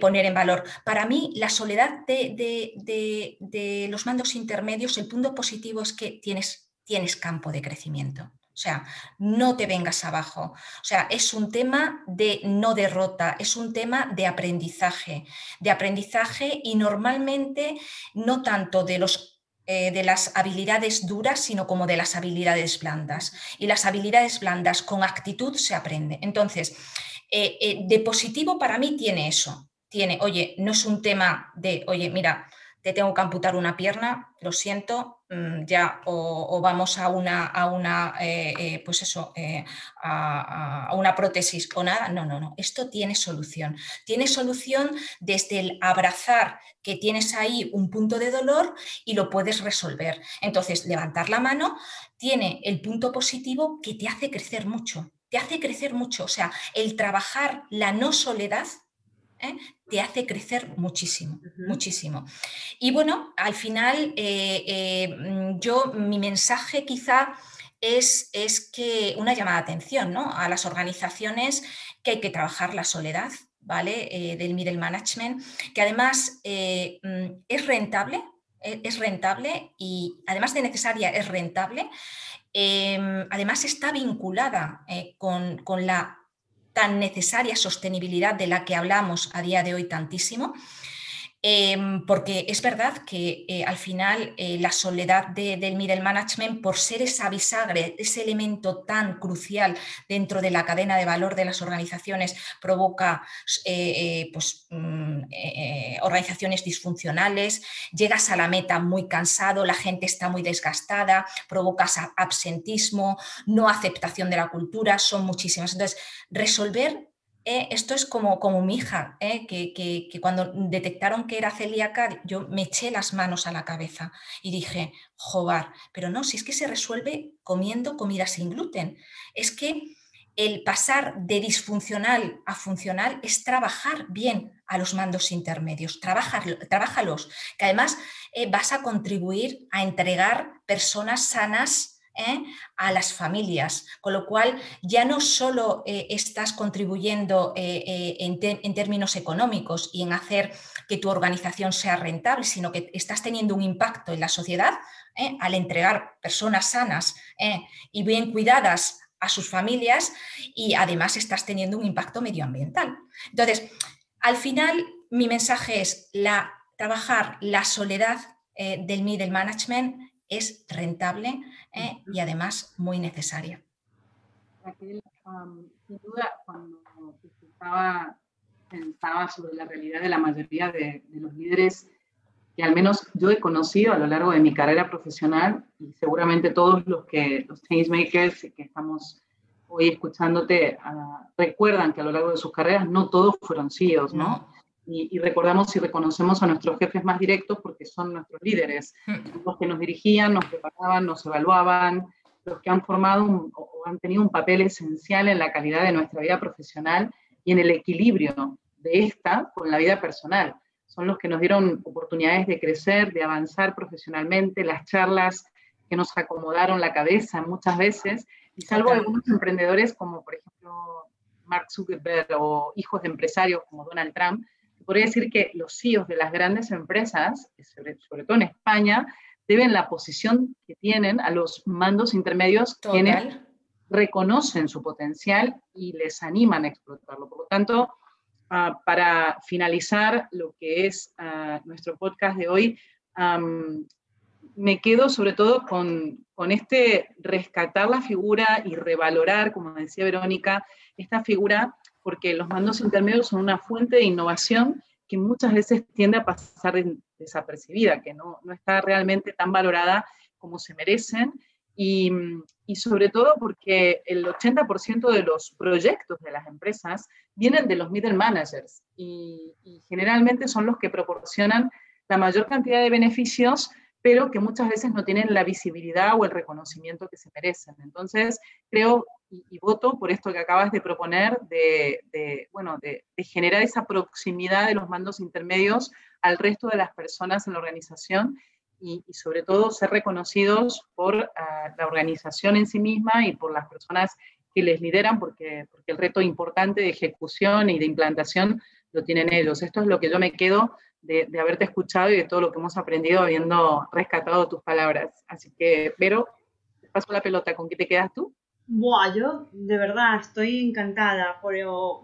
poner en valor. Para mí, la soledad de, de, los mandos intermedios, el punto positivo es que tienes, tienes campo de crecimiento. O sea, no te vengas abajo. O sea, es un tema de no derrota, es un tema de aprendizaje, de aprendizaje y normalmente no tanto de los eh, de las habilidades duras, sino como de las habilidades blandas. Y las habilidades blandas con actitud se aprende. Entonces, eh, eh, de positivo para mí tiene eso. Tiene, oye, no es un tema de, oye, mira, te tengo que amputar una pierna, lo siento, ya o, vamos a una, a una eh, eh, pues eso, eh, a, una prótesis o nada. No, no, no, esto tiene solución. Tiene solución desde el abrazar que tienes ahí un punto de dolor y lo puedes resolver. Entonces, levantar la mano tiene el punto positivo que te hace crecer mucho, te hace crecer mucho. O sea, el trabajar la no soledad ¿eh? te hace crecer muchísimo, muchísimo. Y bueno, al final eh, eh, mm, yo, mi mensaje quizá es, es, que una llamada de atención ¿no? a las organizaciones que hay que trabajar la soledad, ¿vale? del middle management, que además mm, es rentable, es rentable y además de necesaria es rentable. Em, además está vinculada con, con la tan necesaria sostenibilidad de la que hablamos a día de hoy tantísimo, Em, porque es verdad que eh, al final eh, la soledad del middle management, por ser esa bisagre, ese elemento tan crucial dentro de la cadena de valor de las organizaciones, provoca eh, pues, mm, organizaciones disfuncionales, llegas a la meta muy cansado, la gente está muy desgastada, provocas absentismo, no aceptación de la cultura, son muchísimas. Entonces, resolver eh, esto es como, como mi hija, eh, que, cuando detectaron que era celíaca, yo me eché las manos a la cabeza y dije, jobar, pero no, si es que se resuelve comiendo comida sin gluten. Es que el pasar de disfuncional a funcional es trabajar bien a los mandos intermedios, trabajalos, que además eh, vas a contribuir a entregar personas sanas ¿eh? a las familias, con lo cual ya no solo eh, estás contribuyendo eh, en, términos económicos y en hacer que tu organización sea rentable, sino que estás teniendo un impacto en la sociedad al entregar personas sanas y bien cuidadas a sus familias y además estás teniendo un impacto medioambiental. Entonces, al final, mi mensaje es trabajar la soledad del middle management es rentable eh, y además muy necesaria. Raquel, sin duda, cuando estaba, pensaba sobre la realidad de la mayoría de, los líderes que al menos yo he conocido a lo largo de mi carrera profesional y seguramente todos los que los changemakers que estamos hoy escuchándote ah, recuerdan que a lo largo de sus carreras no todos fueron CEOs, ¿no? Y, recordamos y reconocemos a nuestros jefes más directos porque son nuestros líderes, mm. los que nos dirigían, nos preparaban, nos evaluaban, los que han formado o han tenido un papel esencial en la calidad de nuestra vida profesional y en el equilibrio de esta con la vida personal. Son los que nos dieron oportunidades de crecer, de avanzar profesionalmente, las charlas que nos acomodaron la cabeza muchas veces, y salvo algunos emprendedores como por ejemplo Mark Zuckerberg o hijos de empresarios como Donald Trump, podría decir que los CEOs de las grandes empresas, sobre, todo en España, deben la posición que tienen a los mandos intermedios quienes reconocen su potencial y les animan a explotarlo. Por lo tanto, ah, para finalizar lo que es ah, nuestro podcast de hoy, me quedo sobre todo con, con, este rescatar la figura y revalorar, como decía Verónica, esta figura porque los mandos intermedios son una fuente de innovación que muchas veces tiende a pasar desapercibida, que no, no está realmente tan valorada como se merecen. Y, y, sobre todo porque el 80% de los proyectos de las empresas vienen de los middle managers y, y, generalmente son los que proporcionan la mayor cantidad de beneficios pero que muchas veces no tienen la visibilidad o el reconocimiento que se merecen. Entonces, creo y, voto por esto que acabas de proponer, de, bueno, de, generar esa proximidad de los mandos intermedios al resto de las personas en la organización y, sobre todo ser reconocidos por ah, la organización en sí misma y por las personas que les lideran, porque, porque el reto importante de ejecución y de implantación lo tienen ellos. Esto es lo que yo me quedo de, haberte escuchado y de todo lo que hemos aprendido habiendo rescatado tus palabras. Así que, Vero, te paso la pelota, ¿con qué te quedas tú? Buah, yo de verdad estoy encantada, pero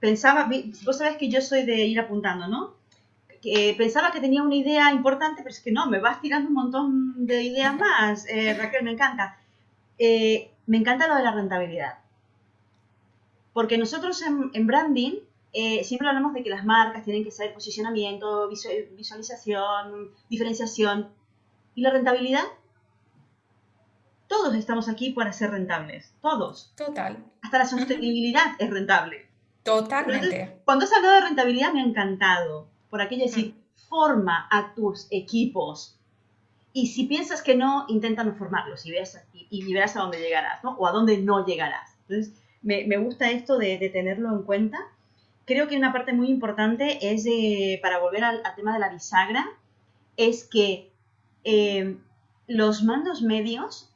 pensaba, vos sabés que yo soy de ir apuntando, ¿no? Que pensaba que tenía una idea importante, pero es que no, me vas tirando un montón de ideas más. Eh, Raquel, me encanta. Eh, me encanta lo de la rentabilidad. Porque nosotros en branding eh, siempre hablamos de que las marcas tienen que ser posicionamiento, visualización, diferenciación. ¿Y la rentabilidad? Todos estamos aquí para ser rentables, todos. Total. Hasta la sostenibilidad es rentable. Totalmente. cuando has hablado de rentabilidad me ha encantado, por aquello de decir, forma a tus equipos. Y si piensas que no, intenta no formarlos y, y, verás a dónde llegarás, ¿no? O a dónde no llegarás. Entonces, me, me gusta esto de, de tenerlo en cuenta creo que una parte muy importante es, para volver al, tema de la bisagra, es que eh, los mandos medios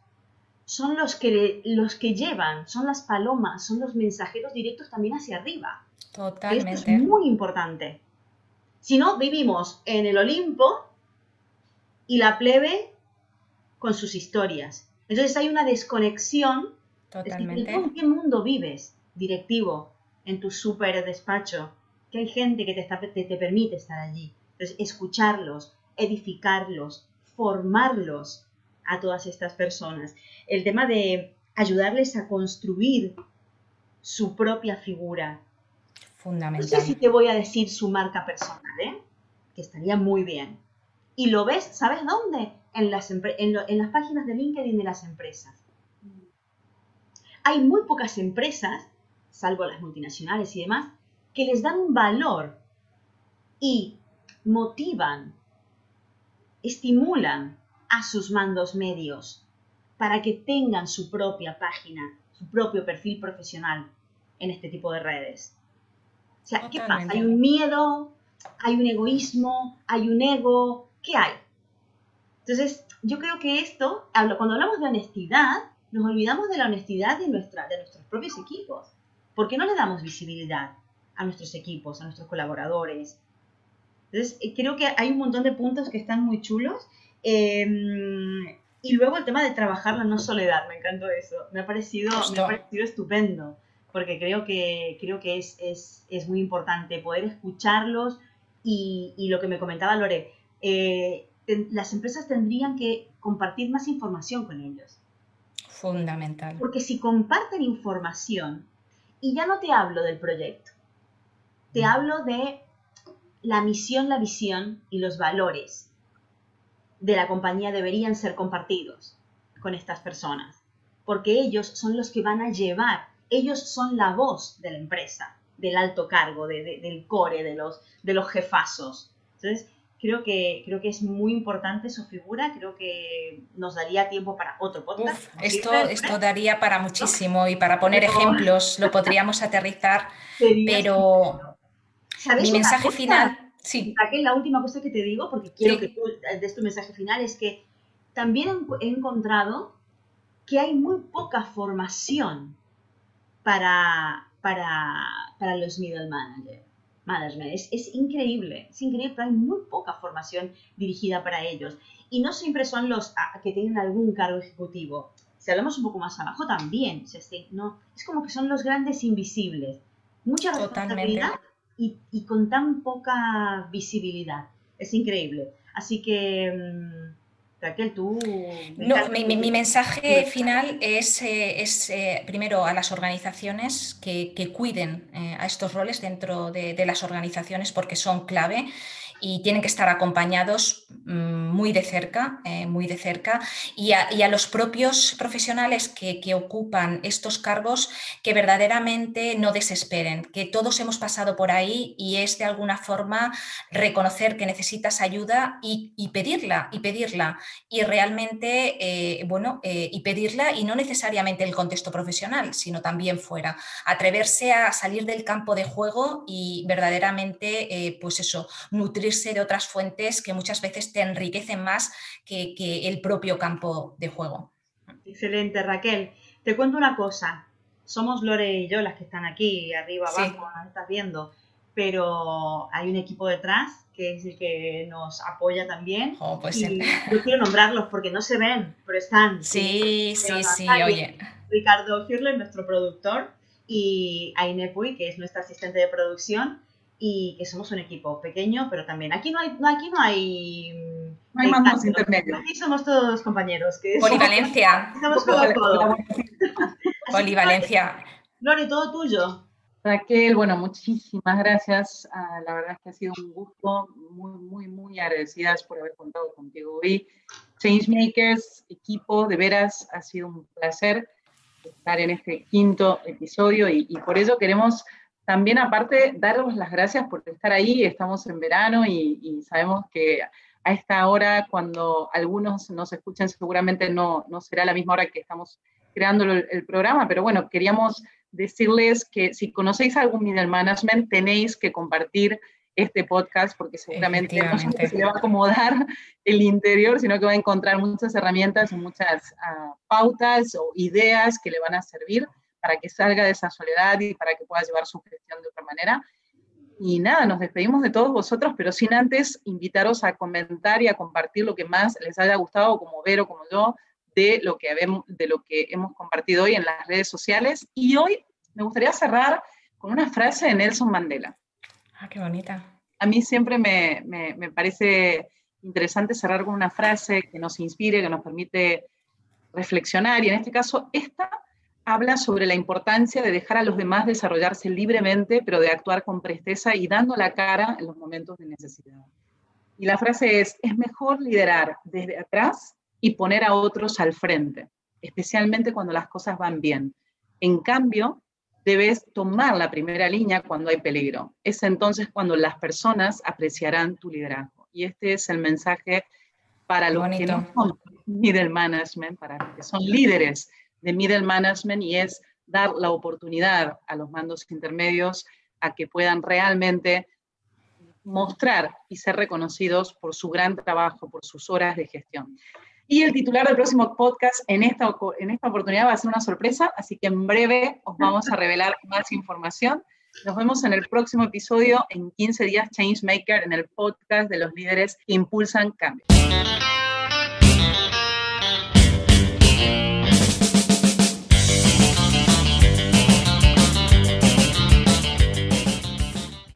son los que, los que llevan, son las palomas, son los mensajeros directos también hacia arriba. Totalmente. Esto es muy importante. Si no, vivimos en el Olimpo y la plebe con sus historias. Entonces hay una desconexión. Totalmente. ¿En qué mundo vives, directivo? En tu súper despacho, que hay gente que te, te, permite estar allí. Entonces, escucharlos, edificarlos, formarlos a todas estas personas. El tema de ayudarles a construir su propia figura. Fundamental. No sé si te voy a decir su marca personal, ¿eh? que estaría muy bien. Y lo ves, ¿sabes dónde? En las, en, en las páginas de LinkedIn de las empresas. Hay muy pocas empresas salvo las multinacionales y demás, que les dan un valor y motivan, estimulan a sus mandos medios para que tengan su propia página, su propio perfil profesional en este tipo de redes. O sea, ¿qué pasa? Hay un miedo, hay un egoísmo, hay un ego, ¿qué hay? Entonces, yo creo que esto, cuando hablamos de honestidad, nos olvidamos de la honestidad de, nuestra, de nuestros propios equipos. ¿Por qué no le damos visibilidad a nuestros equipos, a nuestros colaboradores? Entonces, eh, creo que hay un montón de puntos que están muy chulos. Em, y luego el tema de trabajar la no soledad, me encantó eso. Me ha parecido, me ha parecido estupendo, porque creo que, creo que es, es, es muy importante poder escucharlos y, y, lo que me comentaba Lore, eh, las empresas tendrían que compartir más información con ellos. Fundamental. Porque si comparten información, y ya no te hablo del proyecto, te mm. hablo de la misión, la visión y los valores de la compañía deberían ser compartidos con estas personas, porque ellos son los que van a llevar, ellos son la voz de la empresa, del alto cargo, del core, de los, de los jefazos. Entonces, creo que, creo que es muy importante su figura, creo que nos daría tiempo para otro podcast. esto, esto daría para muchísimo y para poner ejemplos lo [laughs] podríamos aterrizar, pero Mi mensaje final, sí. Raquel, la última cosa que te digo, porque quiero que tú des tu mensaje final, es que también he encontrado que hay muy poca formación para, para, para los middle managers. Management. Es, es, increíble, es increíble, pero hay muy poca formación dirigida para ellos. Y no siempre son los que tienen algún cargo ejecutivo. Si hablamos un poco más abajo también, no, es como que son los grandes invisibles. Mucha responsabilidad y, y, con tan poca visibilidad. Es increíble. Así que... Mm, Raquel, tú... No, mi, mensaje final es, eh, es eh, primero a las organizaciones que, cuiden eh, a estos roles dentro de, de, las organizaciones porque son clave y tienen que estar acompañados mm, muy de cerca, eh, muy de cerca, y a, los propios profesionales que, ocupan estos cargos que verdaderamente no desesperen, que todos hemos pasado por ahí y es de alguna forma reconocer que necesitas ayuda y, pedirla, y pedirla, y realmente, eh, bueno, eh, y pedirla y no necesariamente el contexto profesional, sino también fuera, atreverse a salir del campo de juego y verdaderamente, pues eso, nutrir de otras fuentes que muchas veces te enriquecen más que, el propio campo de juego. Excelente, Raquel. Te cuento una cosa. Somos Lore y yo las que están aquí, arriba, abajo, nos estás viendo, pero hay un equipo detrás que es el que nos apoya también. Oh, pues y yo quiero nombrarlos porque no se ven, pero están. Sí, sí, sí, oye. Ricardo Hirle, nuestro productor, y Aine Puy, que es nuestra asistente de producción y que somos un equipo pequeño, pero también aquí no hay, aquí no hay, no hay mandos intermedios. Aquí somos todos compañeros. Que Polivalencia. [laughs] Somos, somos todo, [laughs] Polivalencia. Lore, todo tuyo. Raquel, bueno, muchísimas gracias. Ah, la verdad es que ha sido un gusto, muy, muy, muy agradecidas por haber contado contigo hoy. Changemakers, equipo, de veras, ha sido un placer estar en este quinto episodio y, y por ello queremos también aparte daros las gracias por estar ahí, estamos en verano y, sabemos que a esta hora, cuando algunos nos escuchen, seguramente no, no será la misma hora que estamos creando el, programa, pero bueno, queríamos decirles que si conocéis algún middle management, tenéis que compartir este podcast porque seguramente no se le va a acomodar el interior, sino que va a encontrar muchas herramientas y muchas ah, pautas o ideas que le van a servir para que salga de esa soledad y para que pueda llevar su gestión de otra manera. Y nada, nos despedimos de todos vosotros, pero sin antes invitaros a comentar y a compartir lo que más les haya gustado, como Vero, como yo, de lo que, de lo que hemos compartido hoy en las redes sociales. Y hoy me gustaría cerrar con una frase de Nelson Mandela. Ah, qué bonita. A mí siempre me, me, me parece interesante cerrar con una frase que nos inspire, que nos permite reflexionar. Y en este caso, esta habla sobre la importancia de dejar a los demás desarrollarse libremente, pero de actuar con presteza y dando la cara en los momentos de necesidad. Y la frase es, es mejor liderar desde atrás y poner a otros al frente, especialmente cuando las cosas van bien. En cambio, debes tomar la primera línea cuando hay peligro. Es entonces cuando las personas apreciarán tu liderazgo. Y este es el mensaje para los que no son [laughs] middle management, para los que son líderes de middle management y es dar la oportunidad a los mandos intermedios a que puedan realmente mostrar y ser reconocidos por su gran trabajo, por sus horas de gestión. Y el titular del próximo podcast en esta, en esta oportunidad va a ser una sorpresa, así que en breve os vamos a revelar [laughs] más información. Nos vemos en el próximo episodio en 15 días Changemaker en el podcast de los líderes que impulsan cambios.